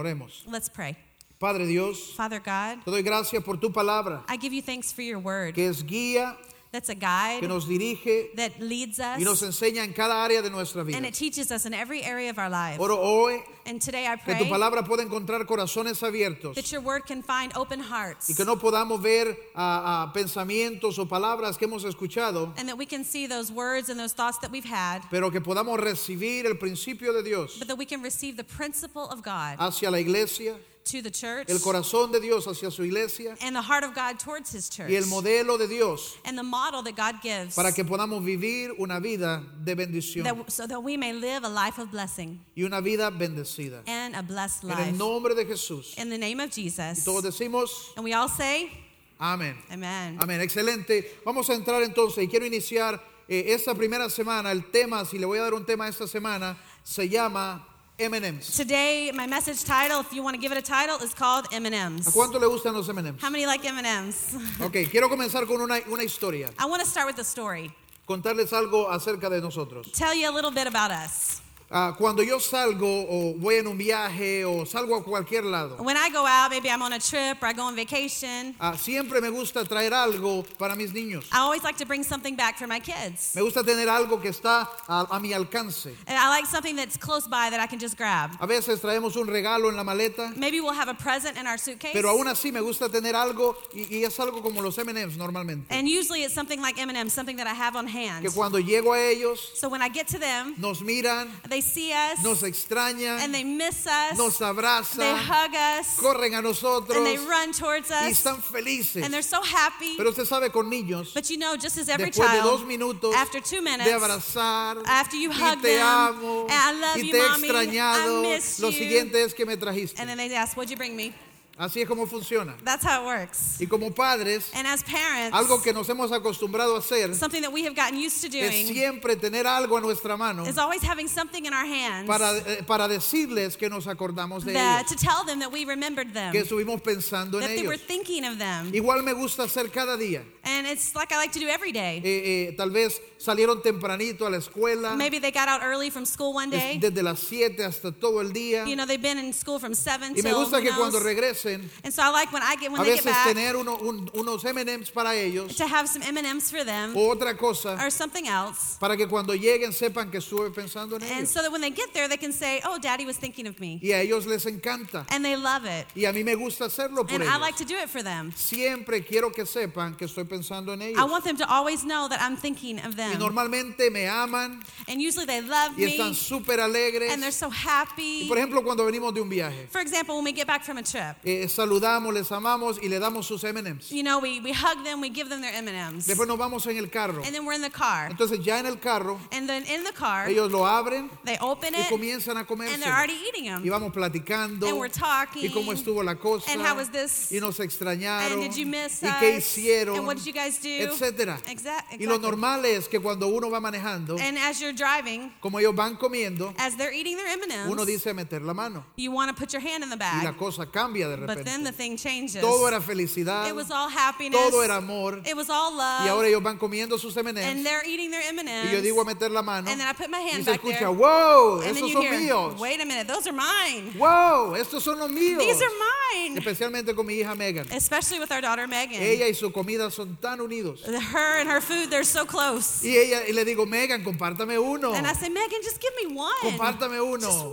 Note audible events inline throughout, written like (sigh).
Oremos. Let's pray. Padre Dios, Father God, te doy gracias por tu palabra, I give you thanks for your word. que es guía, That's a que guide nos dirige that leads y nos us enseña en cada área de nuestra and vida. it teaches us in every area of our lives. Oro hoy And today I que tu pray palabra pueda encontrar corazones abiertos that your word can find open y hearts que no podamos ver ah, ah, pensamientos o palabras que hemos escuchado, and that we can see those words and those thoughts that we've had, pero que podamos recibir el principio de Dios but that we can receive the principle of God hacia la iglesia, to the church el corazón de Dios hacia su iglesia and the heart of God towards his church y el modelo de Dios and the model that God gives para que podamos vivir una vida de bendición that, so that we may live a life of blessing y una vida bendecida. and a blessed En el life. nombre de Jesús. In the name of Y Jesus. todos decimos, And we all say, amén. Amen. Amén, excelente. Vamos a entrar entonces y quiero iniciar eh, esta primera semana. El tema, si le voy a dar un tema esta semana, se llama M&M's. Today, my message title, if you want to give it a title, is called ¿A M&Ms. cuánto le gustan los M&M's? How many like M&Ms? (laughs) Ok, quiero comenzar con una, una historia. I want to start with a story. Contarles algo acerca de nosotros. Tell you a little bit about us. Ah, cuando yo salgo o voy en un viaje o salgo a cualquier lado, When I go out, maybe I'm on a trip or I go on vacation, ah, siempre me gusta traer algo para mis niños. I always like to bring something back for my kids. Me gusta tener algo que está a, a mi alcance. And I like something that's close by that I can just grab. A veces traemos un regalo en la maleta, Maybe we'll have a present in our suitcase. pero aún así me gusta tener algo y, y es algo como los M&M's normalmente. And usually it's something like M&Ms, something that I have on hand. Que cuando llego a ellos, So when I get to them, nos miran, they see us nos extrañan, and they miss us. nos They hug us corren a nosotros and they run towards y us están felices. and they're so happy. Pero usted sabe con niños, But you know, just as every después de dos child, minutos after two minutes, de abrazar after you y hug te them, amo and I love y you, te he mommy, extrañado, I miss lo you. siguiente es que me trajiste. and then they ask, "What'd you bring me?" Así es como funciona. That's how it works. Y como padres, And as parents, algo que nos hemos acostumbrado a hacer something that we have gotten used to es doing siempre tener algo a nuestra mano is always having something in our hands para, eh, para decirles que nos acordamos de that ellos, to tell them that we remembered them, que estuvimos pensando en that they were ellos. thinking of them. Igual me gusta hacer cada día. And it's like I like to do every day. Eh, eh, tal vez salieron tempranito a la escuela, Maybe they got out early from school one day. desde las 7 hasta todo el día. You know, they've been in school from 7 Y me till gusta who que cuando knows. And so I like when I get when a they get back tener uno- un- unos M&M's para ellos to have some M&Ms for them o otra cosa or something else. para que cuando lleguen sepan que estuve pensando en And ellos. so that when they get there, they can say, "Oh, Daddy was thinking of me," Y a ellos les encanta. and they love it. Y a mí me gusta hacerlo por And I ellos. like to do it for them. Siempre quiero que sepan que estoy pensando en I ellos. want them to always know that I'm thinking of Y them. normalmente me aman And usually they love y están me, súper alegres. and they're so Y happy. por ejemplo, cuando venimos de un viaje, For example, when we get back from a trip, eh, saludamos, les amamos y le damos sus M&M's. you know, we, we hug them, we give them their M&Ms, Después nos vamos en el carro. and then we're in the car. Entonces ya en el carro, And then in the car, ellos lo abren they open y it, comienzan a comerse. and they're already eating Y them. vamos platicando. And we're talking. Y cómo estuvo la cosa. And how was this? Y nos extrañaron. And did you miss y qué us? hicieron. And what did you guys do? Etcétera. Exact- Y lo exactly. normal es que cuando uno va manejando, And as you're driving, como ellos van comiendo, as they're eating their uno M&Ms, dice meter la mano. you want to put your hand in the Y la bag. cosa cambia de But then the thing changes. Todo era felicidad. It was all happiness. Todo era amor. It was all Y ahora love. ellos van comiendo sus And M&M's. they're eating their Y yo digo a M&Ms. meter la mano. And then I put my Y hand se back escucha, there. wow, And you son hear, míos. wait a minute, those are mine. Wow, estos son los míos. These are mine. Especialmente con mi hija Megan. Especially with our daughter Megan. Ella y su comida son tan unidos. Her and her food, they're so close. Y ella y le digo, Megan, compártame uno. And I say, Megan, just give me one. Compártame uno. Just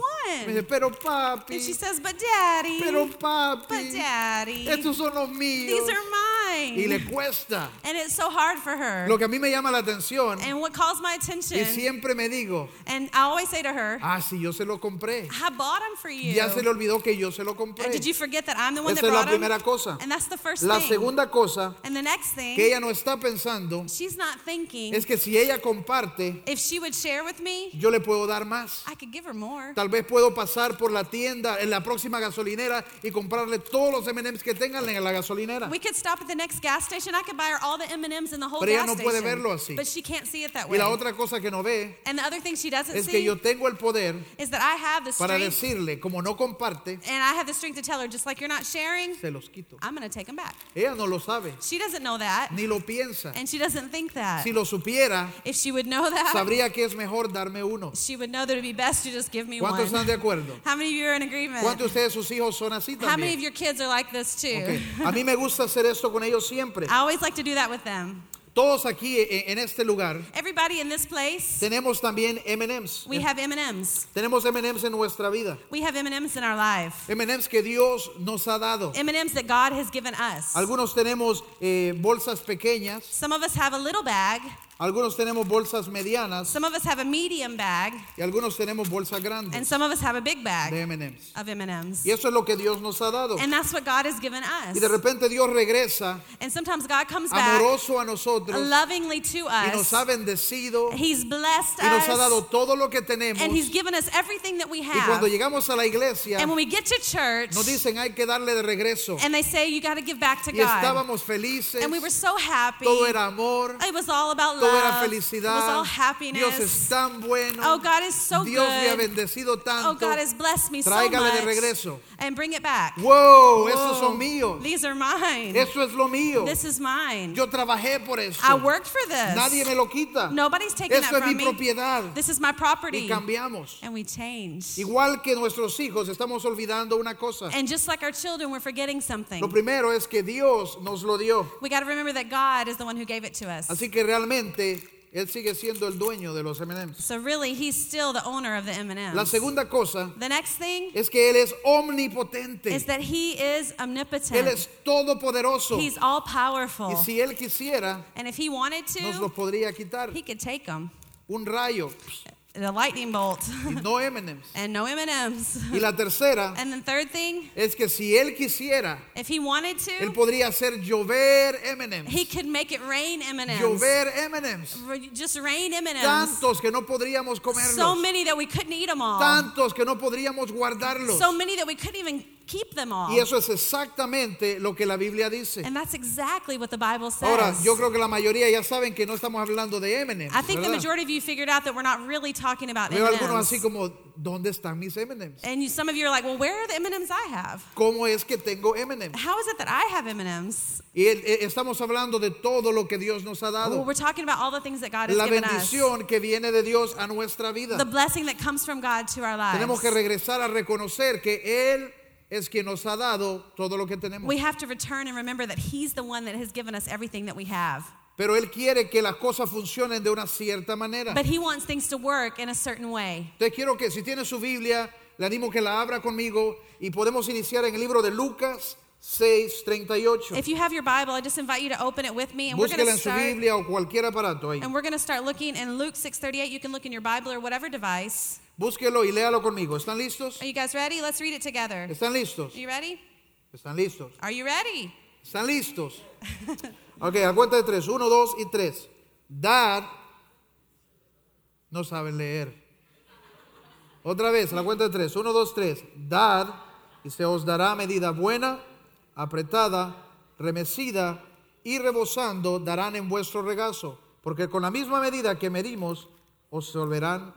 Me dice, one. pero papi, And she says, but daddy, pero but papi, daddy, estos son los míos. these are mine. Y le cuesta. And it's so hard for her. Lo que a mí me llama la atención And what calls my y attention, siempre me digo, and I always say to her, ah, sí, yo se lo compré. I bought them for you. Ya se le olvidó que yo se lo And compré. Did you forget that I'm the one Esa that es la brought them? primera cosa. And that's the first La thing. segunda cosa and the next thing, que ella no está pensando she's not thinking, es que si ella comparte, if she would share with me, yo le puedo dar más. I could give her more. Tal vez puedo pasar por la tienda en la próxima gasolinera y comprarle todos los M&M's que tengan en la gasolinera. We could stop at the next next gas station, I could buy her all the M&Ms in the whole Pero ella gas no puede station. verlo así. But she can't see it that Y way. la otra cosa que no ve and the other thing she doesn't es que see yo tengo el poder is that I have the para strength, decirle, como no comparte, and I have the strength to tell her, just like you're not sharing, se los quito. I'm going to take them back. Ella no lo sabe, She doesn't know that, ni lo piensa. and she doesn't think that. Si lo supiera, if she would know that, sabría que es mejor darme uno. she would know that it would be best to just give me one. ¿Cuántos están de acuerdo? (laughs) How many of you are in agreement? ¿Cuántos de ustedes sus hijos son así How many of también? your kids are like this too? Ok. A mí me gusta hacer esto con ellos (laughs) siempre. I always like to do that with them. Todos aquí en este lugar Everybody in this place, tenemos también M&Ms. we have M&Ms. Tenemos M&Ms en nuestra vida. We have M&Ms in our life. M&Ms que Dios nos ha dado. M&Ms that God has given us. Algunos tenemos eh, bolsas pequeñas, Some of us have a little bag. Algunos tenemos bolsas medianas Some of us have a medium bag, y algunos tenemos bolsas and grandes some of us have a big de bag M&Ms. of M&Ms. Y eso es lo que Dios nos ha dado. And that's what God has given us. Y de repente Dios regresa And sometimes God comes back amoroso a nosotros lovingly to y nos us. ha bendecido He's blessed y nos ha dado us, todo lo que tenemos. and He's Y given us everything that we cuando have. llegamos a la iglesia And when we get to church, nos dicen hay que darle de regreso. and they say you got to give back to Y God. estábamos felices, And we were so happy. todo era amor, It was all about todo era felicidad. all happiness. Dios es tan bueno. Oh, God is so Dios me ha good. bendecido Oh, tanto. God has blessed me so Tráigale de much. regreso. And bring it back. Wow, esos Whoa, son míos. These are mine. Eso es lo mío. This is mine. Yo trabajé por eso. I worked for this. Nadie me lo quita. Nobody's taking Eso that es mi from me. propiedad. This is my property. Y cambiamos. And we change. Igual que nuestros hijos, estamos olvidando una cosa. And just like our children, we're forgetting something. Lo primero es que Dios nos lo dio. We got to remember that God is the one who gave it to us. Así que realmente Él sigue siendo el dueño de los M&Ms. So really, He's still the owner of the M&Ms. La segunda cosa The next thing es que Él es omnipotente. is that He is omnipotent. Él es todopoderoso. He's all powerful. Y si Él quisiera, and if He wanted nos lo to, podría quitar. He could take them. Un rayo. The lightning bolt. No M&Ms. and no M&Ms. Y la tercera and the third thing, es que si Él quisiera, if He wanted Él to, podría hacer llover M&Ms. He could make it rain M&Ms. Llover M&Ms. Just rain M&Ms. Tantos que no podríamos So comerlos. many that we couldn't eat them all. Tantos que no podríamos guardarlos. So many that we couldn't even keep them all. Y eso es exactamente lo que la Biblia dice. And that's exactly what the Bible says. Ahora, yo creo que la mayoría ya saben que no estamos hablando de M&Ms. I think the majority of you figured out that we're not really talking about Veo algunos así como, ¿dónde están mis M&Ms? And you, some of you are like, well, where are the M&Ms I have? ¿Cómo es que tengo M&Ms? How is it that I have M&Ms? Y el- estamos hablando de todo lo que Dios nos ha Well, we're talking about all the things that God has La given us. bendición que viene de Dios a nuestra vida. The blessing that comes from God to our lives. Tenemos que regresar a reconocer que Él es quien nos ha dado todo lo que tenemos. We have to return and remember that He's the one that has given us everything that we have. Pero Él quiere que las cosas funcionen de una cierta manera. But He wants things to work in a certain way. Te quiero que si tiene su Biblia, le animo que la abra conmigo y podemos iniciar en el libro de Lucas 6:38. If you have your Bible, I just invite you to open it with me, and we're going Búsquela to en su start. Biblia o cualquier aparato ahí. And we're going to start looking in Luke 6:38. You can look in your Bible or whatever device. Búsquelo y léalo conmigo. ¿Están listos? Are you guys ready? Let's read it together. ¿Están listos? Are you ready? ¿Están listos? Are you ready? ¿Están listos? Ok, a cuenta de tres. Uno, dos y tres. Dar. No saben leer. Otra vez, a la cuenta de tres. Uno, dos, tres. Dar y se os dará medida buena, apretada, remecida y rebosando darán en vuestro regazo. Porque con la misma medida que medimos, os volverán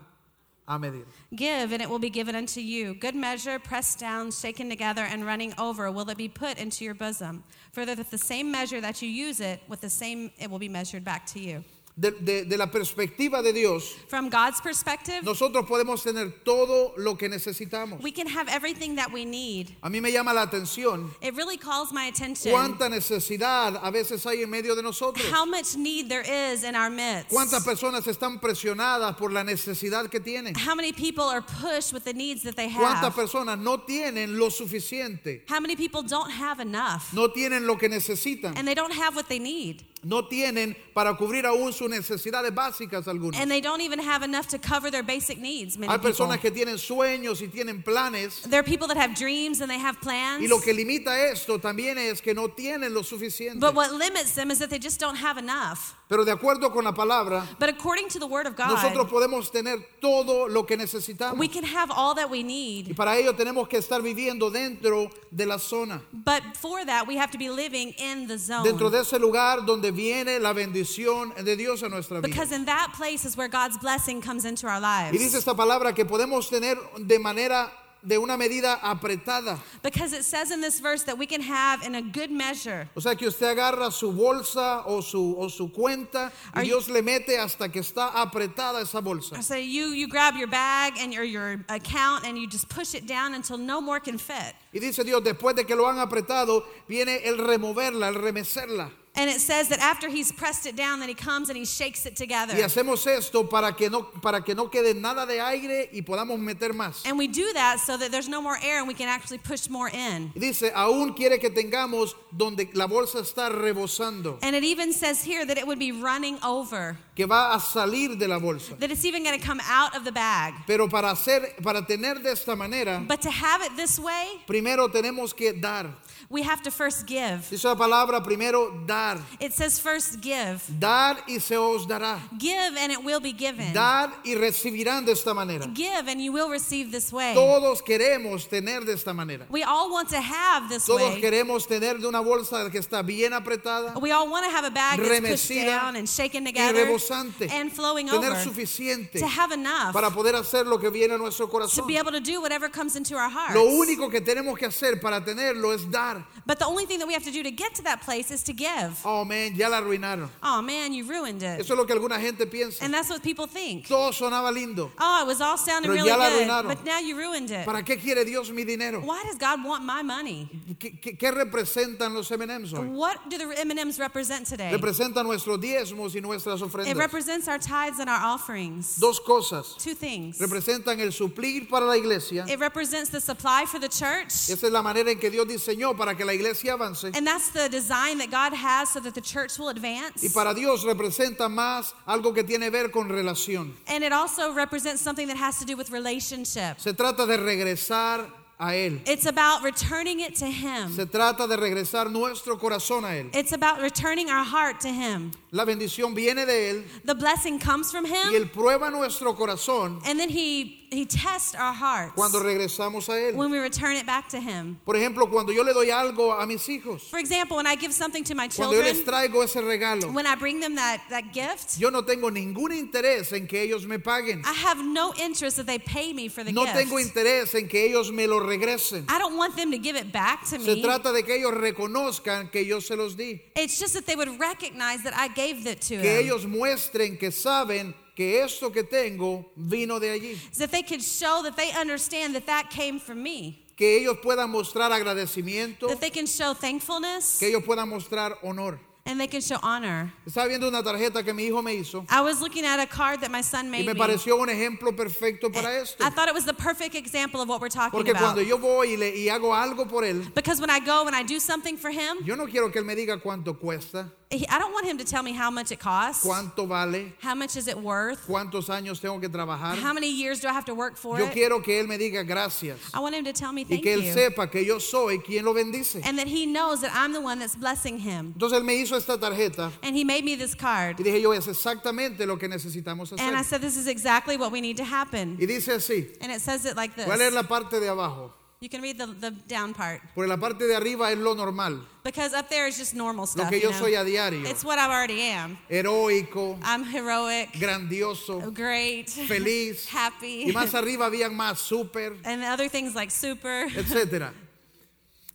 a medir. Give, and it will be given unto you. Good measure, pressed down, shaken together, and running over, will it be put into your bosom. For that the same measure that you use it, with the same it will be measured back to you. De, de- de la perspectiva de Dios, From God's perspective, nosotros podemos tener todo lo que necesitamos. we can have everything that we need. A mí me llama la atención It really calls my attention cuánta necesidad a veces hay en medio de nosotros. how much need there is in our midst. Cuántas personas están presionadas por la necesidad que tienen. How many people are pushed with the needs that they Cuántas have? personas no tienen lo suficiente. How many people don't have enough? No tienen lo que necesitan. And they don't have what they need. No tienen para cubrir aún sus necesidades básicas algunas. And they don't even have enough to cover their basic needs. Many Hay people. personas que tienen sueños y tienen planes. There are people that have dreams and they have plans. Y lo que limita esto también es que no tienen lo suficiente. But what limits them is that they just don't have enough. Pero de acuerdo con la palabra, But according to the Word of God, nosotros podemos tener todo lo que necesitamos. we can have all that we Y need. para ello tenemos que estar viviendo dentro de la zona, But for that, we have to be living in the dentro zone. de ese lugar donde viene la bendición de Dios a nuestra vida. Because in that place is where God's blessing comes into our Y dice lives. esta palabra que podemos tener de manera, de una medida apretada. Because it says in this verse that we can have in a good measure. O sea que usted agarra su bolsa o su, o su cuenta y Are you- Dios le mete hasta que está apretada esa bolsa. So you you grab your bag and your your account and you just push it down until no more can fit. Y dice Dios, después de que lo han apretado, viene el removerla, el remecerla. And it says that after he's pressed it down, then he comes and he shakes it together. Y hacemos esto para que no para que no quede nada de aire y podamos meter más. And we do that so that there's no more air and we can actually push more in. Dice, aún quiere que tengamos donde la bolsa está rebosando, And it even says here that it would be running over, que va a salir de la bolsa. that it's even going to come out of the bag. Pero para hacer para tener de esta manera, But to have it this way, primero tenemos que dar. we have to first give. Dice la palabra primero dar. It says first give. Dar y se os dará. Give and it will be given. Dar y recibirán de esta manera. Give and you will receive this way. Todos queremos tener de esta manera. We all want to have this Todos way. queremos tener de una bolsa que está bien apretada, We all want to have a bag that's pushed down and shaken y together rebosante. and flowing Tener over suficiente to have enough para poder hacer lo que viene a nuestro to be able to do whatever comes into our hearts. Lo único que tenemos que hacer para tenerlo es dar. But the only thing that we have to do to get to that place is to give. Oh, man, ya la arruinaron. Oh man, you ruined it. Eso es lo que alguna gente piensa. And that's what people think. Todo sonaba lindo. Oh, it was all sounding Pero really ya la good, arruinaron. but now you ruined it. ¿Para qué quiere Dios mi dinero? Why does God want my money? ¿Qué, qué- qué representan los M&M's hoy? What do the M&Ms represent today? Nuestros diezmos y nuestras It represents our tithes and our offerings. Dos cosas. Two things. Representan el suplir para la iglesia. It represents the supply for the church. Esa es la manera en que Dios diseñó para que la iglesia avance. And that's the design that God has so that the church will advance. Y para Dios representa más algo que tiene que ver con relación. And it also represents something that has to do with relationship. Se trata de regresar a Él. It's about returning it to Him. Se trata de regresar nuestro corazón a Él. It's about returning our heart to Him. La bendición viene de Él The blessing comes from y Him, Él prueba nuestro corazón and then He He tests our hearts cuando regresamos a Él. when we return it back to Him. Por ejemplo, cuando yo le doy algo a mis hijos, For example, when I give something to my cuando yo les children, traigo ese regalo, when I bring them that, that gift, yo no tengo ningún interés en que ellos me paguen. I have no interest that they pay me for the No gift. tengo interés en que ellos me lo regresen. I don't want them to give it back to Se me. trata de que ellos reconozcan que yo se los di. It's just that they would recognize that I gave it to Que them. ellos muestren que saben que esto que tengo vino de allí. So that they could show that they understand that that came from me. Que ellos puedan mostrar agradecimiento. That they can show thankfulness Que ellos puedan mostrar honor. And they can show honor. Estaba viendo una tarjeta que mi hijo me hizo I was looking at a card that my son made me me. pareció un ejemplo perfecto para esto. I thought it was the perfect example of what we're talking Porque about. cuando yo voy y, le, y hago algo por él, Because when I go and I do something for him, yo no quiero que él me diga cuánto cuesta, I don't want him to tell me how much it costs. cuánto vale, How much is it worth? cuántos años tengo que trabajar. How many years do I have to work for Yo it? quiero que él me diga gracias I want him to tell me y thank que él you. sepa que yo soy quien lo bendice. And that he knows that I'm the one that's blessing him. Entonces él me hizo esta tarjeta And he made me this card. y dije yo es exactamente lo que necesitamos And I hacer. said, This is exactly what we need to happen. Y dice así, And it says it like voy a leer this. la parte de abajo, You can read the, the down part. porque la parte de arriba es lo normal, Because up there is just normal lo stuff. que you yo know? soy a diario, It's what I already am. heroico, I'm heroic, grandioso, great, feliz. (laughs) happy. Y más arriba habían más súper, (laughs) and other things like super. etcétera. (laughs)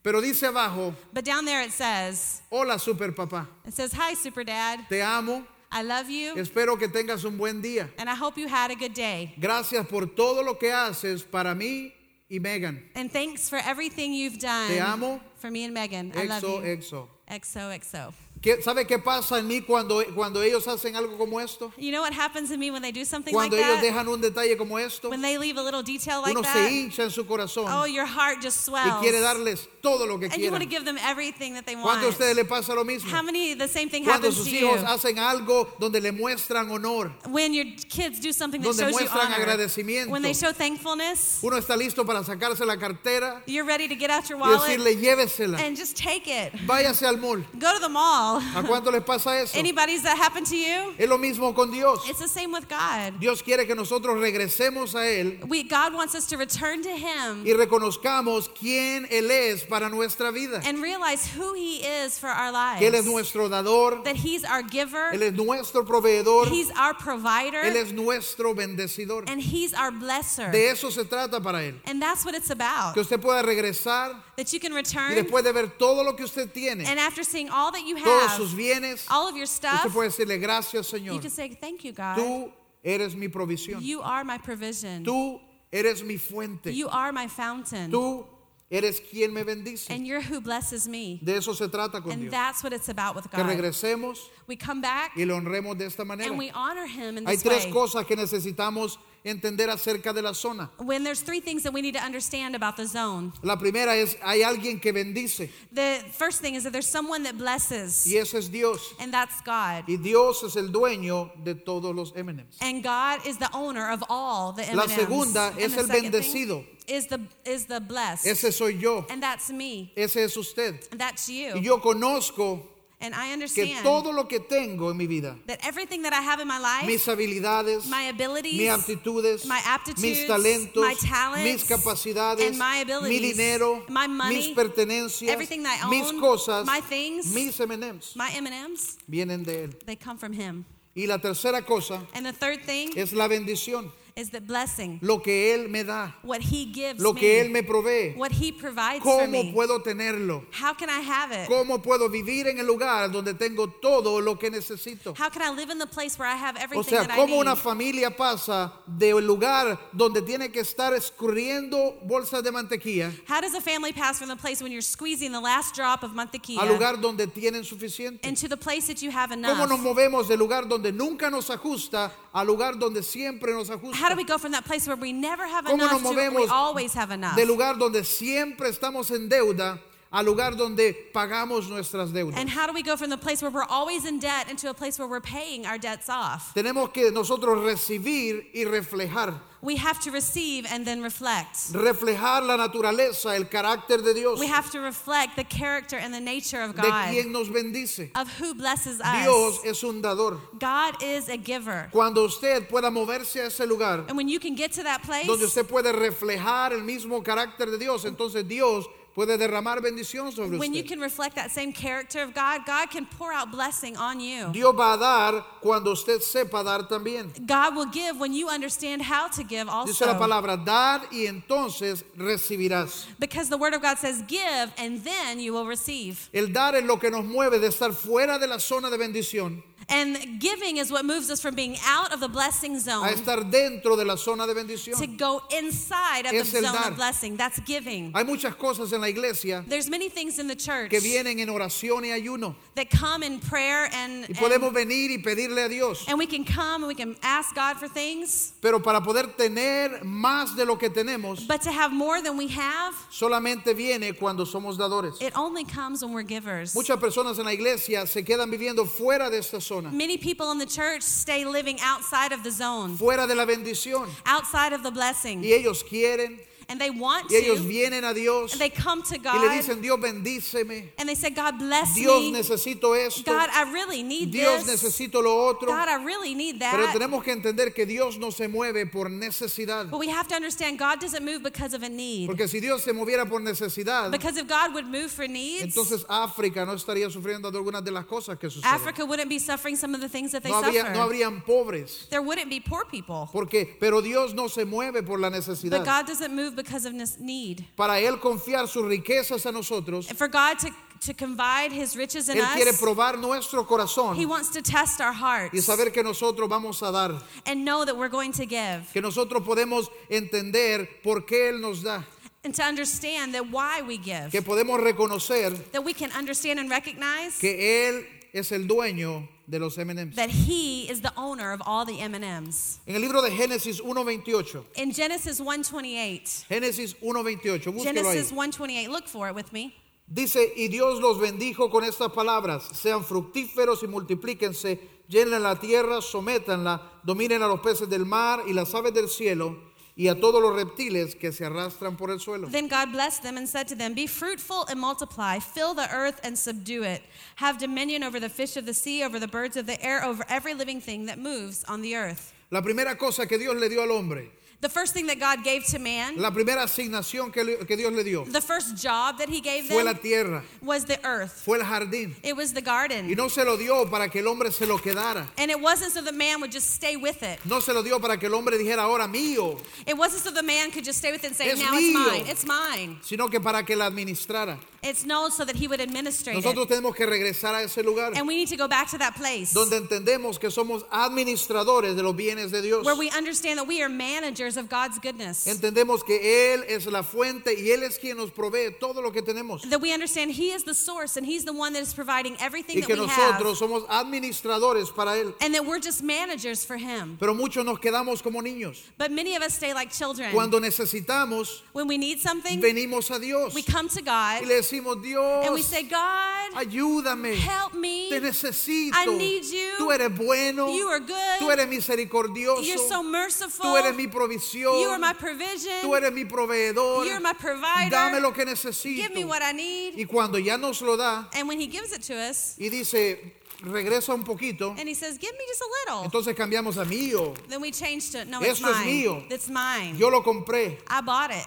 Pero dice abajo, But down there it says, hola super papá, it says, Hi, super dad. te amo, I love you. espero que tengas un buen día. And I hope you had a good day. Gracias por todo lo que haces para mí y Megan. And thanks for everything you've done Te amo. for me and Megan. I love you. Exo, you. exo. XOXO. ¿Qué- ¿Sabe qué pasa en mí cuando, cuando ellos hacen algo como esto? You know what happens to me when they do something Cuando like ellos that? dejan un detalle como esto, When they leave a little detail like uno se that? hincha en su corazón Oh, your heart just y swells. quiere darles todo lo que and you want to quieran. give them everything that they want. ¿Cuántos de ustedes le pasa lo mismo? How many the same thing Cuando happens sus to hijos you? hacen algo donde le muestran honor, when your kids do something that Donde shows you muestran honor. agradecimiento. When they show thankfulness, uno está listo para sacarse la cartera you're ready to get out your y wallet decirle llévesela, and just take it. váyase al mall, Go to the mall. Well. ¿A cuánto les pasa (laughs) eso? Anybody's that happened to you? Es lo mismo con Dios. It's the same with God. Dios quiere que nosotros regresemos a Él We, God wants us to return to Him y reconozcamos quién Él es para nuestra vida. and realize who He is for our lives. Que Él es nuestro dador, That He's our giver, Él es nuestro proveedor, He's our provider, Él es nuestro bendecedor. and He's our blesser. De eso se trata para Él. And that's what it's about. Que usted pueda regresar That you can y return, después de ver todo lo que usted tiene, and after seeing all that you todos sus bienes, all of your stuff, usted puede decirle gracias you Señor. can say, Thank you, God. Tú eres mi provisión. You are my provision. Tú eres mi fuente. You are my fountain. Tú eres quien me bendice. And you're who blesses me. De eso se trata con And Dios. that's what it's about with Que God. regresemos We come back y le honremos de esta manera. and we honor Him in Hay this tres way. cosas que necesitamos entender acerca de la zona. When there's three things that we need to understand about the zone. La primera es, hay alguien que bendice The first thing is that there's someone that blesses, y ese es Dios. and that's God. Y Dios es el dueño de todos los M&Ms. And God is the owner of all the La M&Ms. segunda And es el second thing bendecido. Is the is the blessed. Ese soy yo. and that's me. Ese es usted. And that's you. Y yo conozco and I que understand todo lo que tengo en mi vida, that everything that I have in my life, mis habilidades, my abilities, mis aptitudes, my aptitudes, mis talentos, my talents, mis capacidades, and my mi abilities, dinero, my money, mis pertenencias, everything that I mis own, cosas, my things, mis M&Ms my M&Ms, vienen de él. they come from him. Y la tercera cosa And the third thing es la bendición, is that blessing, lo que él me da, what he gives lo me, que él me provee. what he provides for ¿Cómo me. puedo tenerlo? How can I have it? ¿Cómo puedo vivir en el lugar donde tengo todo lo que necesito? How can I live in the place where I have O everything sea, that I ¿cómo need? una familia pasa del lugar donde tiene que estar escurriendo bolsas de mantequilla How does a family pass from the place when you're squeezing the last drop of mantequilla al lugar donde tienen suficiente? into the place that you have ¿Cómo nos enough? movemos del lugar donde nunca nos ajusta al lugar donde siempre nos How do we go from that place where we never have ¿Cómo enough nos to where we always have enough? Del lugar donde siempre estamos en deuda al lugar donde pagamos nuestras deudas. And how do we go from the place where we're always in debt into a place where we're paying our debts off? Tenemos que nosotros recibir y reflejar, We have to receive and then reflect. reflejar la naturaleza, el carácter de Dios, We have to reflect the character and the nature of de God, quien nos bendice. of who blesses Dios us. es un dador. God is a giver. Cuando usted pueda moverse a ese lugar And when you can get to that place donde usted puede reflejar el mismo carácter de Dios, entonces Dios puede derramar bendición sobre when you usted. can reflect that same character of God, God can pour out blessing on you. Dios va a dar cuando usted sepa dar también. God will give when you understand how to give Dice la also. palabra, dar y entonces recibirás. Because the word of God says, give and then you will receive. El dar es lo que nos mueve de estar fuera de la zona de bendición And giving is what moves us from being out of the blessing a zone estar dentro de la zona de to bendición. go inside of the Es el zone dar. of blessing. That's giving. Hay muchas cosas en la iglesia There's many things in the church que vienen en oración y ayuno that come in prayer and, y podemos and, venir y pedirle a Dios. and we can come and we can ask God for things. Pero para poder tener más de lo que tenemos, But to have more than we have, solamente viene cuando somos dadores. it only comes when we're givers. Muchas personas en la iglesia se quedan viviendo fuera de esta zona, Many people in the church stay living outside of the zone, fuera de la bendición. outside of the blessing, Y ellos quieren, and they want y ellos to. vienen a Dios And they come to y le God dicen, Dios bendíceme, and they say, God bless Dios me. necesito esto, God, I really need Dios this. necesito lo otro. God, I really need Pero that. tenemos que entender que Dios no se mueve por necesidad. But we have to understand God doesn't move because of a need. Porque si Dios se moviera por necesidad, Because if God would move for needs, entonces África no estaría sufriendo de algunas de las cosas que suceden. Africa wouldn't be suffering some of the things that they No, habría, suffer. no habrían pobres. there wouldn't be poor people. Porque, pero Dios no se mueve por la But necesidad. God doesn't move because of need. Para Él confiar sus riquezas a nosotros, And for God to, to confide his riches in Él quiere us, probar nuestro corazón he wants to test our y hearts saber que nosotros vamos a dar, and know that we're going to give. que nosotros podemos entender por qué Él nos da, And to understand that why we give. que podemos reconocer That we can understand and recognize que Él es el dueño de los M&Ms. that he is the owner of all the M&Ms. En el libro de Génesis 1.28, In Genesis 1:28, Génesis 1.28, búsquelo ahí. Genesis 1:28, look for it with me. Dice, y Dios los bendijo con estas palabras, sean fructíferos y multiplíquense, llenen la tierra, sométanla, dominen a los peces del mar y las aves del cielo, y a todos los reptiles que se arrastran por el suelo. Then God blessed them and said to them, Be fruitful and multiply, fill the earth and subdue it. Have dominion over the fish of the sea, over the birds of the air, over every living thing that moves on the earth. La primera cosa que Dios le dio al hombre, The first thing that God gave to man, la primera asignación que, le- que Dios le dio, the first job that he gave fue la them, tierra, was the earth. fue el jardín. It was the Y garden. no se lo dio para que el hombre se lo quedara. And it wasn't so the man would just stay with it. No se lo dio para que el hombre dijera ahora mío, It wasn't so the man could just stay with it and say, Es Now mío. it's mine. It's mine. sino que para que la administrara. It's known so that he would administrate Nosotros it. tenemos que regresar a ese lugar And we need to go back to that place donde entendemos que somos administradores de los bienes de Dios. where we understand that we are managers of God's goodness. Entendemos que Él es la fuente y Él es quien nos provee todo lo que tenemos. That we understand He is the source and He's the one that is providing everything Y that que we nosotros have. somos administradores para Él. And that we're just managers for Him. Pero muchos nos quedamos como niños. But many of us stay like children. Cuando necesitamos, When we need something, venimos a Dios we come to God y le decimos, Dios, and we say, God, ayúdame, help me. te necesito. I need you. Tú eres bueno, You are good. tú eres misericordioso, You're so merciful. tú eres mi provisión, You are my provision. tú eres mi proveedor. You're my provider. Dame lo que necesito. Give me what I need. Y cuando ya nos lo da And when He gives it to us, y dice, regresa un poquito, and He says, Give me just a little, entonces cambiamos a mío. then we change to, No, it's Esto es mine. mío. It's mine. Yo lo compré. I bought it.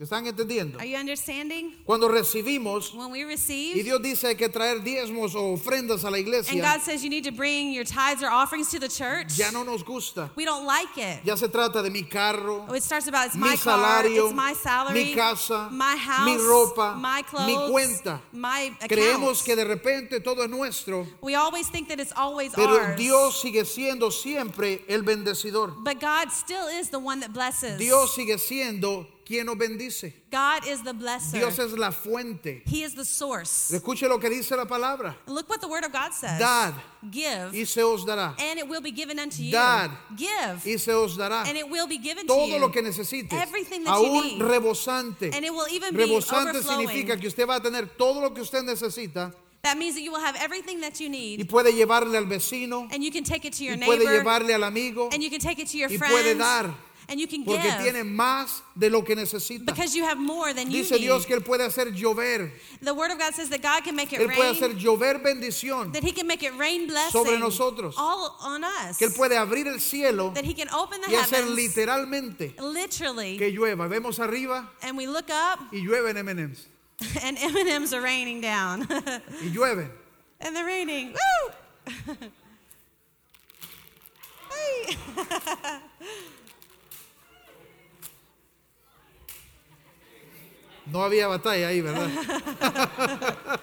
¿Están entendiendo? Are you understanding? Cuando recibimos When we y receive, Dios dice hay que traer diezmos o ofrendas a la and iglesia, God says you need to bring your tithes or offerings to the church, ya no nos gusta. we don't like it. Ya se trata de mi carro, Oh, It starts about it's mi my car, salario, it's my salary, mi casa, my house, mi ropa, my clothes, mi cuenta. my Creemos accounts. que de repente todo es nuestro, we always think that it's always pero ours. Dios sigue siendo siempre el bendecidor. but God still is the one that blesses. Dios sigue siendo quien nos bendice. God is the blesser. Dios es la fuente. he is the source. Escuche lo que dice la palabra. And look what the word of God says. Dad Give, y se os dará. and it will be given unto you. Dad Give, Y se os dará and it will be given to todo you. lo que necesites. Everything that you Aún need. rebosante. And it will even be Rebosante overflowing. significa que usted va a tener todo lo que usted necesita That means that you will have everything that you y need, puede llevarle al vecino and you can take it to your y puede neighbor, llevarle al amigo and you can take it to your y puede friends, dar and you can porque give tiene más de lo que necesita. because you have more than you Dice need. Dios que Él puede hacer llover. the Word of God says that God can make it Él puede rain, hacer llover bendición. that He can make it rain blessing sobre nosotros. all on us, Que Él puede abrir el cielo that He can open the y hacer heavens literalmente literally, que llueva. Vemos arriba and we look up, y llueven M&M's. (laughs) and M&Ms are raining down, (laughs) Y llueven. and they're raining. Woo! (laughs) Hey. No había batalla ahí, ¿verdad? (laughs)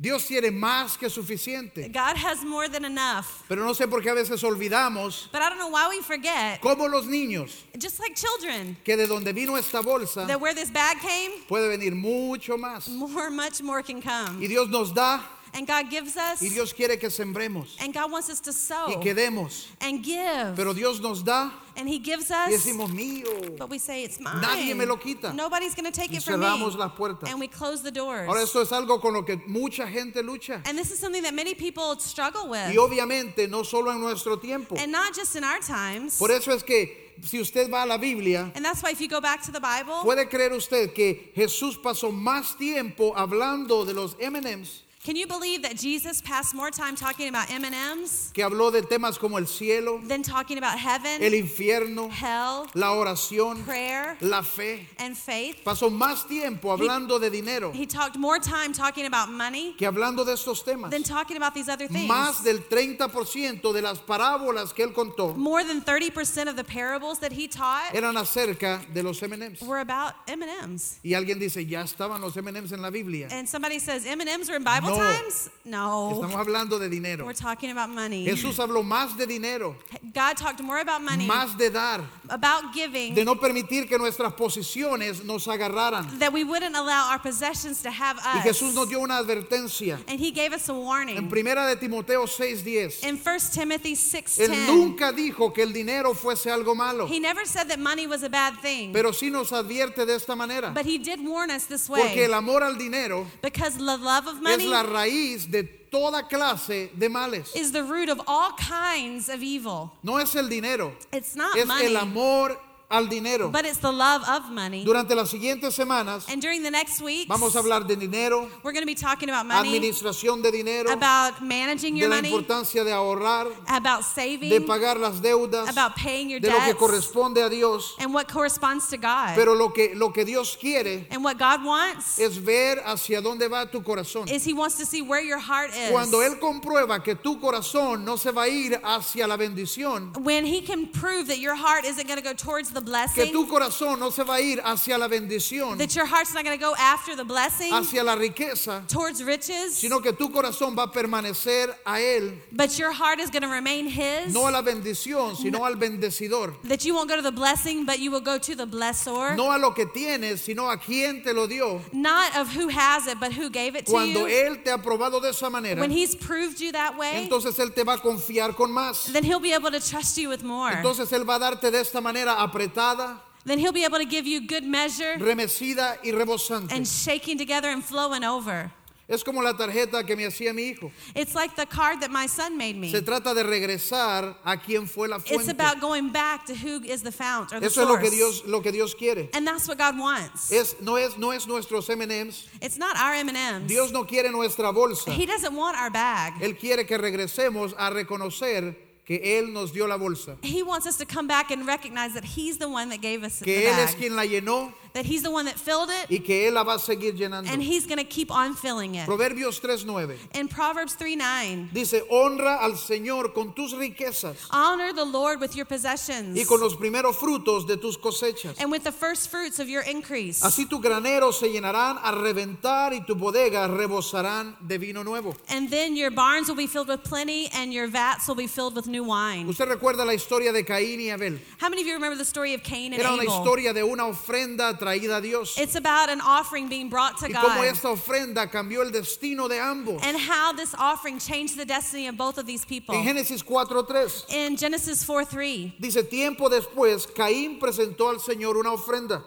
Dios tiene más que suficiente. God has more than enough. Pero no sé por qué a veces olvidamos, But I don't know why we forget, como los niños, just like children, que de donde vino esta bolsa that where this bag came, puede venir mucho más. more, much more can come. Y Dios nos da And God gives us, y Dios quiere que sembremos and God wants us to sow y que demos. and give. Pero Dios nos da and He gives y us, decimos mío. but we say it's mine. Nadie me lo quita. Nobody's going to take Y it from me. cerramos las puertas. And we close the doors. Ahora esto es algo con lo que mucha gente lucha. and this is something that many people struggle with. Y obviamente no solo en nuestro tiempo. and not just in our times. Por eso es que si usted va a la Biblia, and that's why if you go back to the Bible, puede creer usted que Jesús pasó más tiempo hablando de los M&Ms can you believe that Jesus passed more time talking about M&Ms que habló de temas como el cielo, than talking about heaven, el infierno, hell, la oración, prayer, la fe. and faith? Pasó más tiempo hablando de dinero He talked more time talking about money que hablando de estos temas. than talking about these other things. Más del 30% de las parábolas que él contó More than 30% of the parables that he taught eran acerca de los M&Ms. were about M&Ms. Y alguien dice, ya estaban los M&Ms en la Biblia. And somebody says, M&Ms are in Bible No. Times? No. Estamos hablando de dinero. We're talking about money. Jesús habló más de dinero, God talked more about money, más de dar, about giving, de no permitir que nuestras posiciones nos agarraran. that we wouldn't allow our possessions to have Y us. Jesús nos dio una advertencia. and he gave us a En warning. primera de Timoteo 6:10, In 1 Timothy él 6.10, nunca dijo que el dinero fuese algo malo, he never said that money was a bad thing. pero sí nos advierte de esta manera, but he did warn us this porque way. el amor al dinero Because the love of es money la raíz de toda clase de males. is the root of all kinds of evil. No es el dinero, It's not es money, el amor al dinero. but it's the love of money. Durante las siguientes semanas And during the next weeks, vamos a hablar de dinero, we're going to be talking about money, administración de dinero, about managing de your la money, importancia de ahorrar, about de saving, pagar las deudas, about paying your de lo que debts, corresponde a Dios. and what corresponds to God. Pero lo que, lo que Dios quiere and what God wants es ver hacia dónde va tu corazón. is He wants to see where your heart is. Cuando Él comprueba que tu corazón no se va a ir hacia la bendición, when He can prove that your heart isn't going to go towards the que blessing, tu corazón no se va a ir hacia la bendición, that your heart's not going to go after the blessing, hacia la riqueza, towards riches, sino que tu corazón va a permanecer a Él, but your heart is going to remain His. no a la bendición, sino al bendecidor. that you won't go to the blessing, but you will go to the blessor. No a lo que tienes, sino a quien te lo dio. Not of who has it, but who gave it to Cuando you. Él te ha probado de esa manera, when He's proved you that way, entonces Él te va a confiar con más. then He'll be able to trust you with more. Entonces Él va a darte de esta manera apretada, then He'll be able to give you good measure remecida y rebosante. and shaking together and flowing over. Es como la tarjeta que me hacía mi hijo. It's like the card that my son made me. Se trata de regresar a quien fue la It's fuente. about going back to who is the fount or the Eso es lo que source. Dios lo que Dios quiere. and that's what God wants. Es no es no es nuestros M&Ms. it's not our M&Ms. Dios no quiere nuestra bolsa. he doesn't want our bag. Él quiere que regresemos a reconocer que él nos dio la bolsa, he wants us to come back and recognize that he's the one that gave us que the él bag. es quien la llenó that he's the one that filled it y que él la va a seguir llenando. and he's going to keep on filling it. Proverbios 3:9 In Proverbs 3 9, dice, "Honra al Señor con tus riquezas honor the Lord with your possessions y con los primeros frutos de tus cosechas." and with the first fruits of your increase. Así tus graneros se llenarán a reventar y tu bodega rebosarán de vino nuevo. And then your barns will be filled with plenty and your vats will be filled with new wine. Usted recuerda la historia de Caín y Abel. How many of you remember the story of Cain and Era una Abel? historia de una ofrenda traída a Dios It's about an offering being brought to y cómo God esta ofrenda cambió el destino de ambos. and how this offering changed the destiny of both of these people. En Génesis 4:3 In Genesis 4 3, dice, tiempo después, Caín presentó al Señor una ofrenda.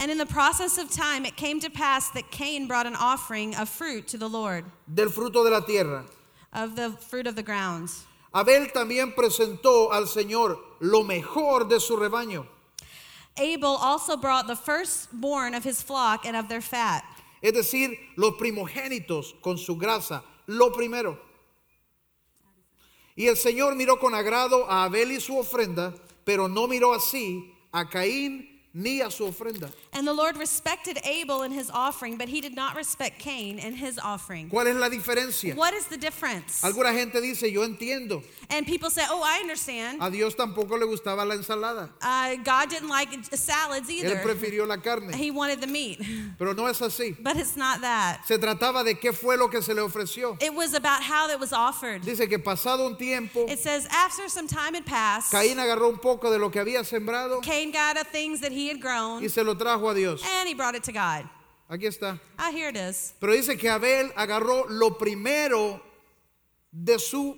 and in the process of time it came to pass that Cain brought an offering of fruit to the Lord, del fruto de la tierra. of the fruit of the ground. Abel también presentó al Señor lo mejor de su rebaño, Abel also brought the firstborn of his flock and of their fat, es decir, los primogénitos con su grasa, lo primero. Y el Señor miró con agrado a Abel y su ofrenda, pero no miró así a Caín ni a su ofrenda. and the Lord respected Abel and his offering, but he did not respect Cain and his offering. ¿Cuál es la diferencia? What is the difference? Alguna gente dice, yo entiendo, And people say, "Oh, I understand. a Dios tampoco le gustaba la ensalada, Uh, God didn't like salads él either. prefirió la carne, He wanted the meat." (laughs) pero no es así. But it's not that. Se trataba de qué fue lo que se le ofreció. It was about how that was offered. Dice que pasado un tiempo, It says after some time had passed, Caín agarró un poco de lo que había sembrado Cain got the things that he had grown y se lo trajo a Dios. and he brought it to God. Aquí está. Ah, here it is. Pero dice que Abel agarró lo primero de su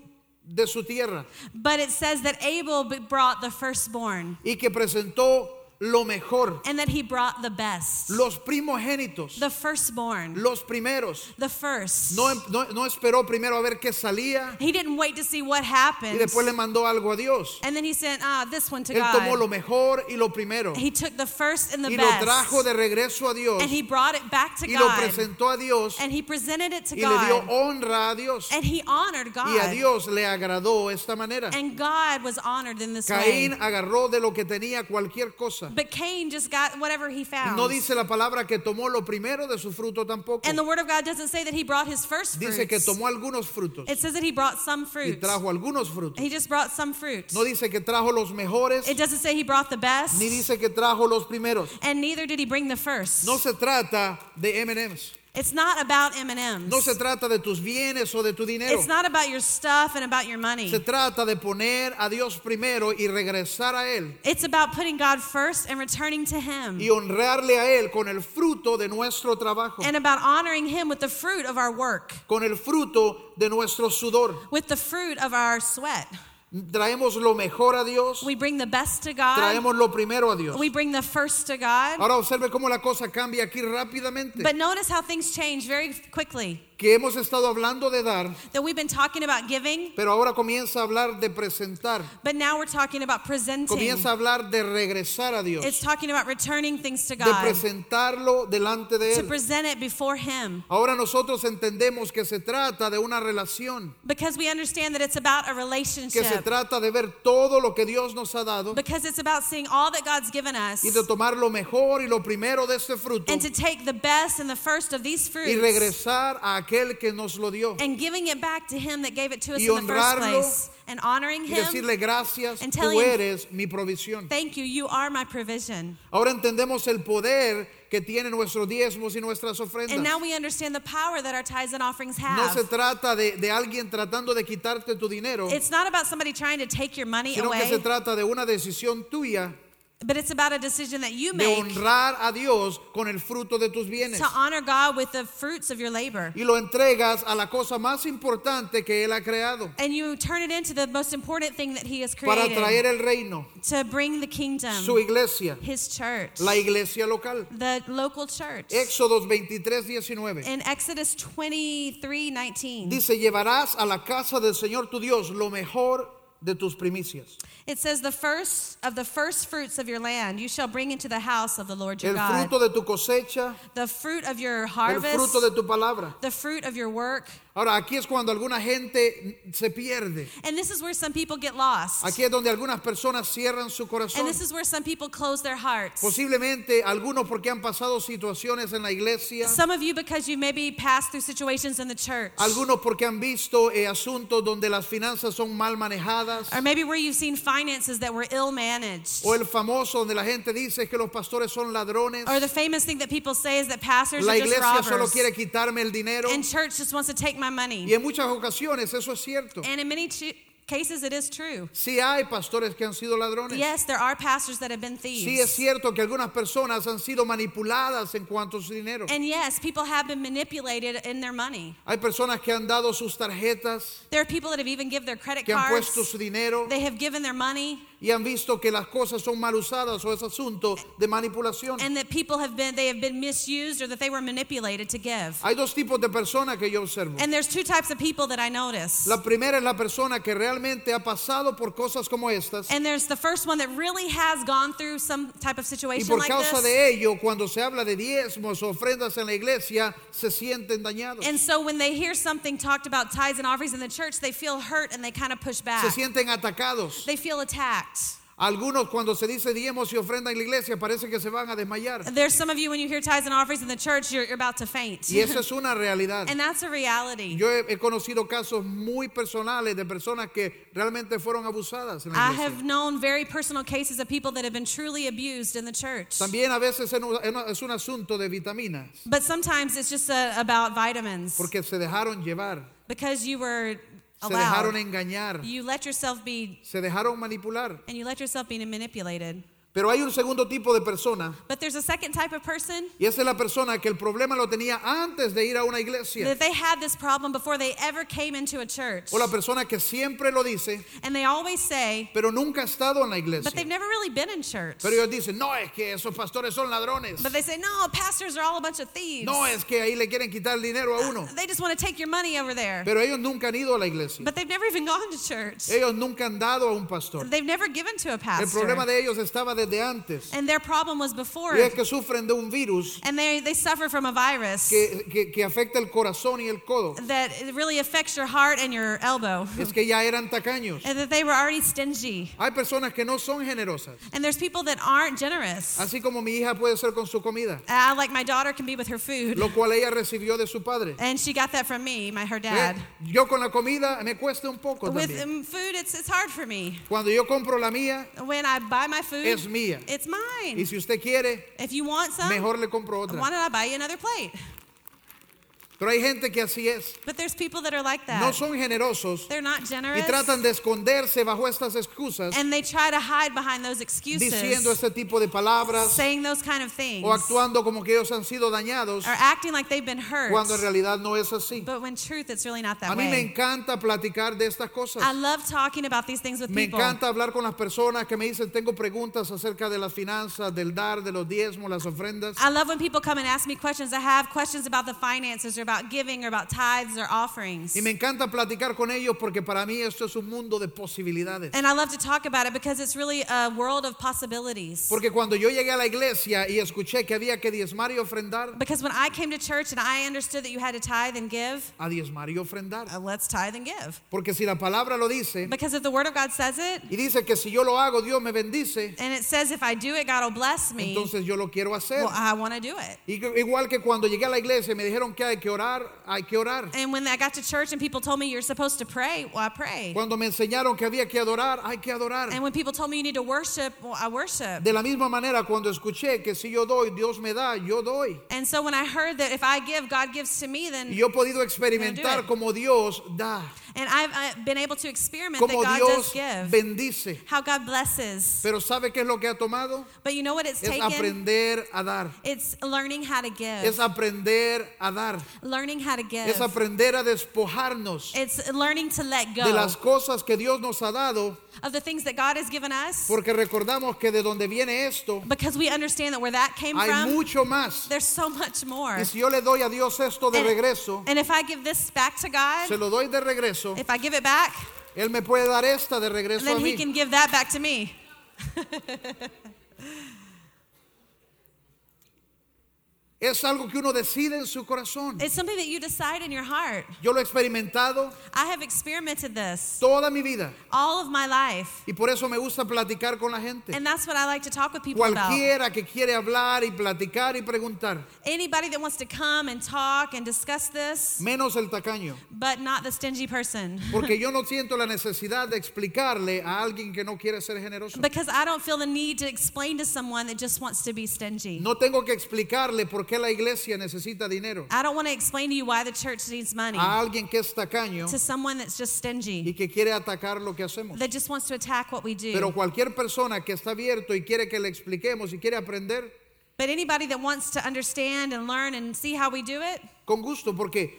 de su tierra But it says that Abel b- brought the firstborn y que presentó lo mejor, and that he brought the best. los primogénitos, The firstborn. los primeros. The first. No, no, no esperó primero a ver qué salía He didn't wait to see what y happened. después le mandó algo a Dios. And then he sent ah, this one to Él tomó God. lo mejor y lo primero He took the first and the y lo best. trajo de regreso a Dios and he brought it back to y lo God. presentó a Dios And he presented it to y le dio God. honra a Dios. And he honored Y a God. Dios le agradó esta manera. And God was honored in this Caín way. agarró de lo que tenía cualquier cosa. But Cain just got whatever he found. No dice la palabra que tomó lo primero de su fruto tampoco. and the word of God doesn't say that he brought his first Dice fruits. que tomó algunos frutos It says that he brought some y fruit. trajo algunos frutos. He just brought some fruit. No dice que trajo los mejores It doesn't say he brought the best. ni dice que trajo los primeros. And neither did he bring the first. No se trata de M&Ms. It's not about M&Ms. No se trata de tus bienes o de tu dinero. It's not about your stuff and about your money. Se trata de poner a Dios primero y regresar a Él It's about putting God first and returning to him. y honrarle a Él con el fruto de nuestro trabajo, And about honoring him with the fruit of our work, con el fruto de nuestro sudor. with the fruit of our sweat. Traemos lo mejor a Dios, We bring the best to God. traemos lo primero a Dios. We bring the first to God. Ahora observe cómo la cosa cambia aquí rápidamente. But notice how things change very quickly. Que hemos estado hablando de dar, that we've been talking about giving, pero ahora comienza a hablar de presentar, but now we're talking about presenting. comienza a hablar de regresar a Dios, It's talking about returning things to de God, presentarlo delante de to Él. present it before Him. Ahora nosotros entendemos que se trata de una relación, Because we understand that it's about a que se relationship. trata de ver todo lo que Dios nos ha dado Because it's about seeing all that God's given us y de tomar lo mejor y lo primero de este fruto and to take the best and the first of these y fruits regresar a aquel que nos lo dio and giving it back to Him that gave it to us Y in the first place and honoring y Him. decirle gracias, and tú eres mi provisión. Thank you, you are my provision. Ahora entendemos el poder que tienen nuestros diezmos y nuestras And now ofrendas. we understand the power that our tithes and offerings No se have. trata de, de alguien tratando de quitarte tu dinero, It's not about somebody trying to take your money sino que se away, trata de una decisión tuya but it's about a decision that you de make honrar a Dios con el fruto de tus bienes. to honor God with the fruits of your labor. Y lo entregas a la cosa más importante que Él ha creado And you turn it into the most important thing that He has para created traer el reino, to bring the kingdom, su iglesia, His church, la iglesia local. the local church. Éxodos 23, 19. In Exodus 23 19, Dice, llevarás a la casa del Señor tu Dios lo mejor de tus primicias. it says, The first of the first fruits of your land you shall bring into the house of the Lord your El God. fruto de tu cosecha, The fruit of your el harvest, fruto de tu palabra. the fruit of your work. Ahora, aquí es cuando alguna gente se pierde. And this is where some people get lost. Aquí es donde algunas personas cierran su And corazón. this is where some people close their hearts. Posiblemente algunos porque han pasado situaciones en la iglesia, Some of you, because you maybe passed through situations in the church, algunos porque han visto eh, asuntos donde las finanzas son mal manejadas, or maybe where you've seen finances that were ill managed. o el famoso donde la gente dice que los pastores son ladrones, Or the famous thing that people say is that pastors la are just iglesia solo quiere quitarme el dinero. And church just wants to take my Y money. en muchas ocasiones eso es cierto. And in many cases, it is true. Sí hay pastores que han sido ladrones. Yes, there are pastors that have been Sí es thieves. cierto que algunas personas han sido manipuladas en cuanto a su dinero. And yes, people have been manipulated in their money. Hay personas que han dado sus tarjetas, There are people that have even given their credit que han puesto cards. su dinero They have given their money. Y han visto que las cosas son mal usadas o es asunto de manipulación. and that people have been they have been misused or that they were manipulated to give. Hay dos tipos de personas que yo observo. And there's two types of people that I notice. La primera es la persona que realmente ha pasado por cosas como estas And there's the first one that really has gone through some type of y situation por like causa this. de ello, cuando se habla de diezmos o ofrendas en la iglesia, se sienten dañados. And so when they hear something talked about tithes and offerings in the church, they feel hurt and they kind of push Se back. sienten atacados. They feel attacked. Algunos cuando se dice diezmos y ofrenda en la iglesia parece que se van a desmayar. There's some of you when you hear tithes and offerings in the church, you're, you're about to faint. Y eso es una realidad. and that's a reality. Yo he, he conocido casos muy personales de personas que realmente fueron abusadas en la I have known very personal cases of people that have been truly abused in the church. También a veces es un- es un asunto de vitaminas, But sometimes it's just uh about vitamins porque se dejaron llevar, because you were se dejaron engañar, You let yourself be, se dejaron manipular. and you let yourself be manipulated. Pero hay un segundo tipo de persona But there's a second type of person y esa es la persona que el problema lo tenía antes de ir a una iglesia. that they had this problem before they ever came into a church. O la persona que siempre lo dice, And they always say, pero nunca ha estado en la but they've iglesia. never really been in church. Pero ellos dicen, no, es que esos pastores son ladrones. But they say, no, pastors are all a bunch of thieves. No, es que ahí le quieren quitar el dinero a uno. They just want to take your money over there. Pero ellos nunca han ido a la iglesia. But they've never even gone to church. Ellos nunca han dado a un pastor. They've never given to a El pastor. problema de ellos estaba desde antes. And their problem was before. Y es que sufren de un virus And they, they suffer from a virus que, que- que afecta el corazón y el codo. that it really affects your heart and your elbow. Es que ya eran tacaños. and that they were already stingy. Hay personas que no son generosas. And there's people that aren't generous. Así como mi hija puede ser con su comida, Uh, like my daughter can be with her food. lo cual ella recibió de su padre. And she got that from me, my her ¿Ve? dad. Yo con la comida me cuesta un poco With también. um, food, it's, it's hard for me. Cuando yo compro la mía, When I buy my food, es mía. it's Y mine. si usted quiere, If you want some, mejor le compro why otra. don't I buy you another plate? Pero hay gente que así es. But there's people that are like that. No son generosos They're not y generous. tratan de esconderse bajo estas excusas and they try to hide behind those excuses, diciendo este tipo de palabras saying those kind of things, o actuando como que ellos han sido dañados or acting like they've been hurt. cuando en realidad no es así. But when truth, it's really not that A mí me way. encanta platicar de estas cosas. I love talking about these things with Me people. encanta hablar con las personas que me dicen, tengo preguntas acerca de las finanzas, del dar, de los diezmos, las ofrendas. I love when people come and ask me questions. I have questions about the finances or about giving or about tithes or offerings. Y me encanta platicar con ellos porque para mí esto es un mundo de posibilidades. And I love to talk about it because it's really a world of possibilities. Porque cuando yo llegué a la iglesia y escuché que había que diezmar y ofrendar, Because when I came to church and I understood that you had to tithe and give, a diezmar y ofrendar. uh, let's tithe and give. Porque si la palabra lo dice Because if the Word of God says it, y dice que si yo lo hago Dios me bendice, and it says if I do it, God will bless me, entonces yo lo quiero hacer. well, I want to do it. Y Igual que cuando llegué a la iglesia me dijeron que hay que orar, hay que orar. And when I got to church and people told me you're supposed to pray, well, I prayed. Cuando me enseñaron que había que adorar, hay que adorar. And when people told me you need to worship, well, I worship. De la misma manera, cuando escuché que si yo doy, Dios me da, yo doy. And so when I heard that if I give, God gives to me, Y then yo he podido experimentar como Dios da, and I've, I've been able to experiment that como God Dios does give, bendice. how God blesses. Pero ¿sabe qué es lo que ha tomado? But you know what it's Es taken? aprender a dar. It's learning how to Es give. aprender a dar. Learning how to give. Es aprender a despojarnos It's learning to let de go las cosas que Dios nos ha dado, of the things that God has given us porque recordamos que de donde viene esto, because we understand that where that came hay from, mucho más. there's so much more. Y si yo le doy a Dios esto de And- regreso, And if I give this back to God, se lo doy de regreso, if I give it back, Él me puede dar esta de regreso a then He mí. can give that back to me. (laughs) Es algo que uno decide en su corazón. It's something that you decide in your heart. Yo lo he experimentado I have experimented this toda mi vida all of my life. y por eso me gusta platicar con la gente. And that's what I like to talk with people about. Cualquiera que quiere hablar y platicar y preguntar, Anybody that wants to come and talk and discuss this, menos el tacaño. but not the stingy person. Porque (laughs) yo no siento la necesidad de explicarle a alguien que no quiere ser generoso. Because I don't feel the need to explain to someone that just wants to be stingy. No tengo que explicarle por qué la iglesia necesita dinero I don't want to explain to you why the church needs money a alguien que es tacaño to someone that's just y stingy, que quiere atacar lo que hacemos. that just wants to attack what we Pero do. cualquier persona que está abierto y quiere que le expliquemos y quiere aprender, But anybody that wants to understand and learn and see how we do it, con gusto, porque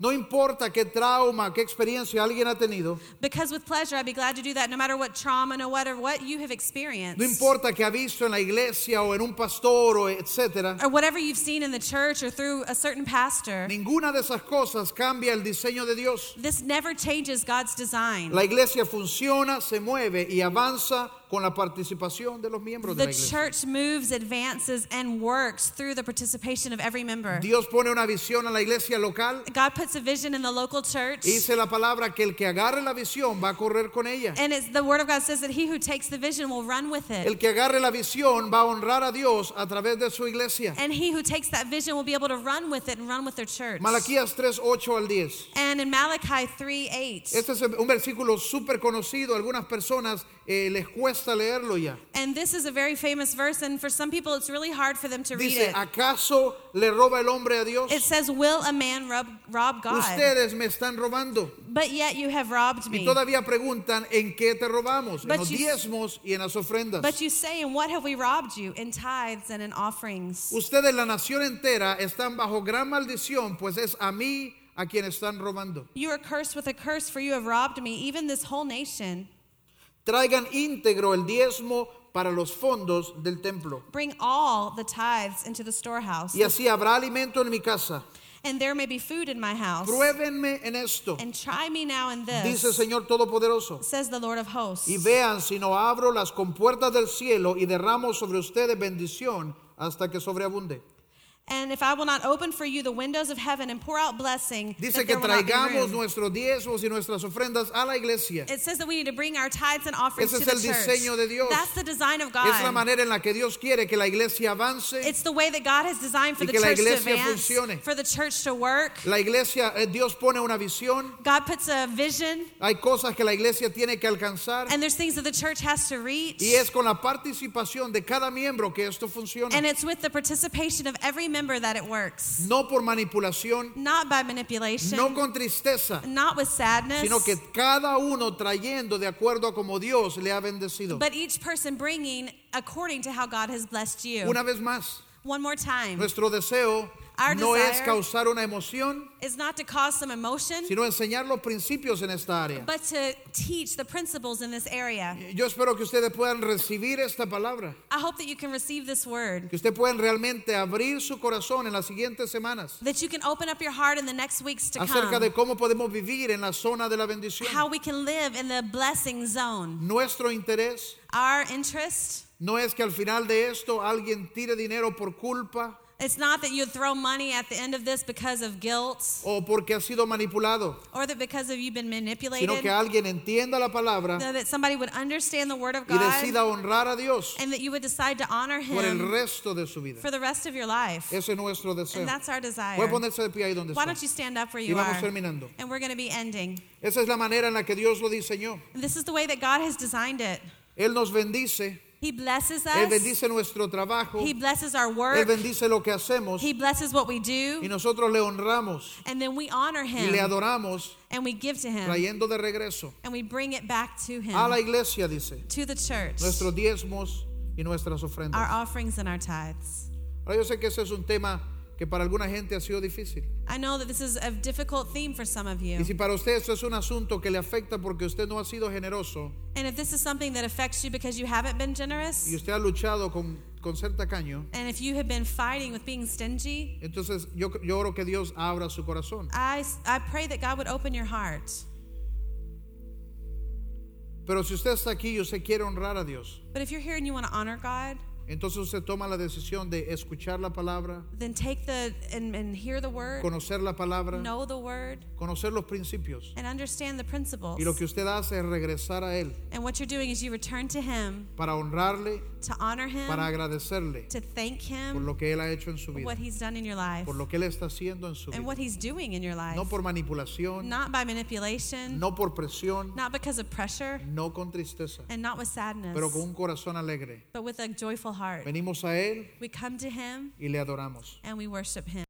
no importa qué trauma, qué experiencia alguien ha tenido, because with pleasure I'd be glad to do that no matter what trauma, no matter what you have experienced. no importa que ha visto en la iglesia o en un pastor o etcétera, or whatever you've seen in the church or through a certain pastor, ninguna de esas cosas cambia el diseño de Dios. this never changes God's design. La iglesia funciona, se mueve y avanza con la participación de los miembros de The la iglesia. church moves, advances, and works through the participation of every member. Dios pone una visión a la iglesia local God puts a vision in the local church. y dice la palabra que el que agarre la visión va a correr con ella. And it's the word of God says that he who takes the vision will run with it. El que agarre la visión va a honrar a Dios a través de su iglesia. And he who takes that vision will be able to run with it and run with their church. Malaquías 3, 8 al 10. And in Malachi 3 8. Este es un versículo súper conocido. Algunas personas eh, les cuesta leerlo ya. And this is a very famous verse, and for some people it's really hard for them to read Dice, it. ¿acaso le roba el hombre a Dios? It says, Will a man rob, rob God? Ustedes me están robando. But yet you have robbed Y me. todavía preguntan, ¿en qué te robamos? En But los you- diezmos y en las ofrendas. But you say, In what have we robbed you? In tithes and in offerings. Ustedes, la nación entera, están bajo gran maldición, pues es a mí a quien están robando. You are cursed with a curse, for you have robbed me, even this whole nation. Traigan íntegro el diezmo para los fondos del templo. Bring all the tithes into the storehouse, Y así habrá alimento en mi casa. and there may be food in my house. Pruébenme en esto, And try me now in dice el this, Señor Todopoderoso. says the Lord of hosts. Y vean si no abro las compuertas del cielo y derramo sobre ustedes bendición hasta que sobreabunde. And if I will not open for you the windows of heaven and pour out blessing, Dice que there will not be traigamos nuestros diezmos y nuestras ofrendas a la iglesia. It says that we need to bring our tithes and offerings Ese to es the el church. de Dios. That's the design of Es la God. manera en la que Dios quiere que la iglesia avance. It's the way that God has designed for Y the que la church to advance, funcione. for the church to work. La iglesia, eh, Dios pone una visión. God puts a vision, Hay cosas que la iglesia tiene que alcanzar. and there's things that the church has to reach. Y es con la participación de cada miembro que esto funciona. And it's with the participation of every member that it works. No por manipulación, Not by manipulation, no con tristeza, not with sadness, sino que cada uno trayendo de acuerdo a como Dios le ha bendecido. but each person bringing according to how God has blessed you. Una vez más, One more time. nuestro deseo Our no es causar una emoción, is not to cause some emotion, sino enseñar los principios en esta área. but to teach the principles in this area. Yo espero que ustedes puedan recibir esta palabra, I hope that you can receive this word, que ustedes puedan realmente abrir su corazón en las siguientes semanas that you can open up your heart in the next weeks to acerca come. de cómo podemos vivir en la zona de la bendición. How we can live in the blessing zone. Nuestro interés Our interest, no es que al final de esto alguien tire dinero por culpa it's not that you throw money at the end of this because of guilt o porque ha sido manipulado, or that because of you've been sino manipulated, que alguien entienda la palabra no, that somebody would understand the word of y God decida honrar a Dios and that you would decide to honor por el him resto de su vida. for the rest of your life. Ese es nuestro deseo. And that's our desire. Puede ponerse de pie ahí donde Why está. don't you stand up where Y you vamos are? terminando. And we're going to be ending. Esa es la manera en la que Dios lo diseñó. And this is the way that God has designed it. Él nos bendice, He blesses Él us. bendice nuestro trabajo, He blesses our Él work. bendice lo que hacemos. He blesses what we y do. nosotros le honramos. And then we honor y le him. adoramos and we give to him. trayendo de regreso and we bring it back to a la him, iglesia, dice, to the church, nuestros diezmos y nuestras our offerings and our tithes. Ahora yo sé que ese es un tema que para alguna gente ha sido difícil. I know that this is a difficult theme for some of you. Y si para usted esto es un asunto que le afecta porque usted no ha sido generoso And if this is something that affects you because you haven't been generous, y usted ha luchado con, con ser tacaño, and if you have been fighting with being stingy, entonces yo, yo oro que Dios abra su corazón. I, I pray that God would open your heart. Pero si usted está aquí y usted quiere honrar a Dios, But if you're here and you want to honor God, entonces usted toma la decisión de escuchar la palabra, then take the and, and hear the word, conocer la palabra, know the word, conocer los principios. and understand the principles. Y lo que usted hace es regresar a Él And what you're doing is you return to Him para honrarle, to honor Him, para agradecerle to thank por Him lo que Él ha hecho en su for vida, what He's done in your life, por lo que Él está haciendo en su and vida. what He's doing in your life. No por manipulación, Not by manipulation, no por presión, not because of pressure, no con tristeza, and not with sadness, pero con un corazón alegre. but with a joyful heart. Venimos a Él We come to Him y le adoramos. and we worship Him.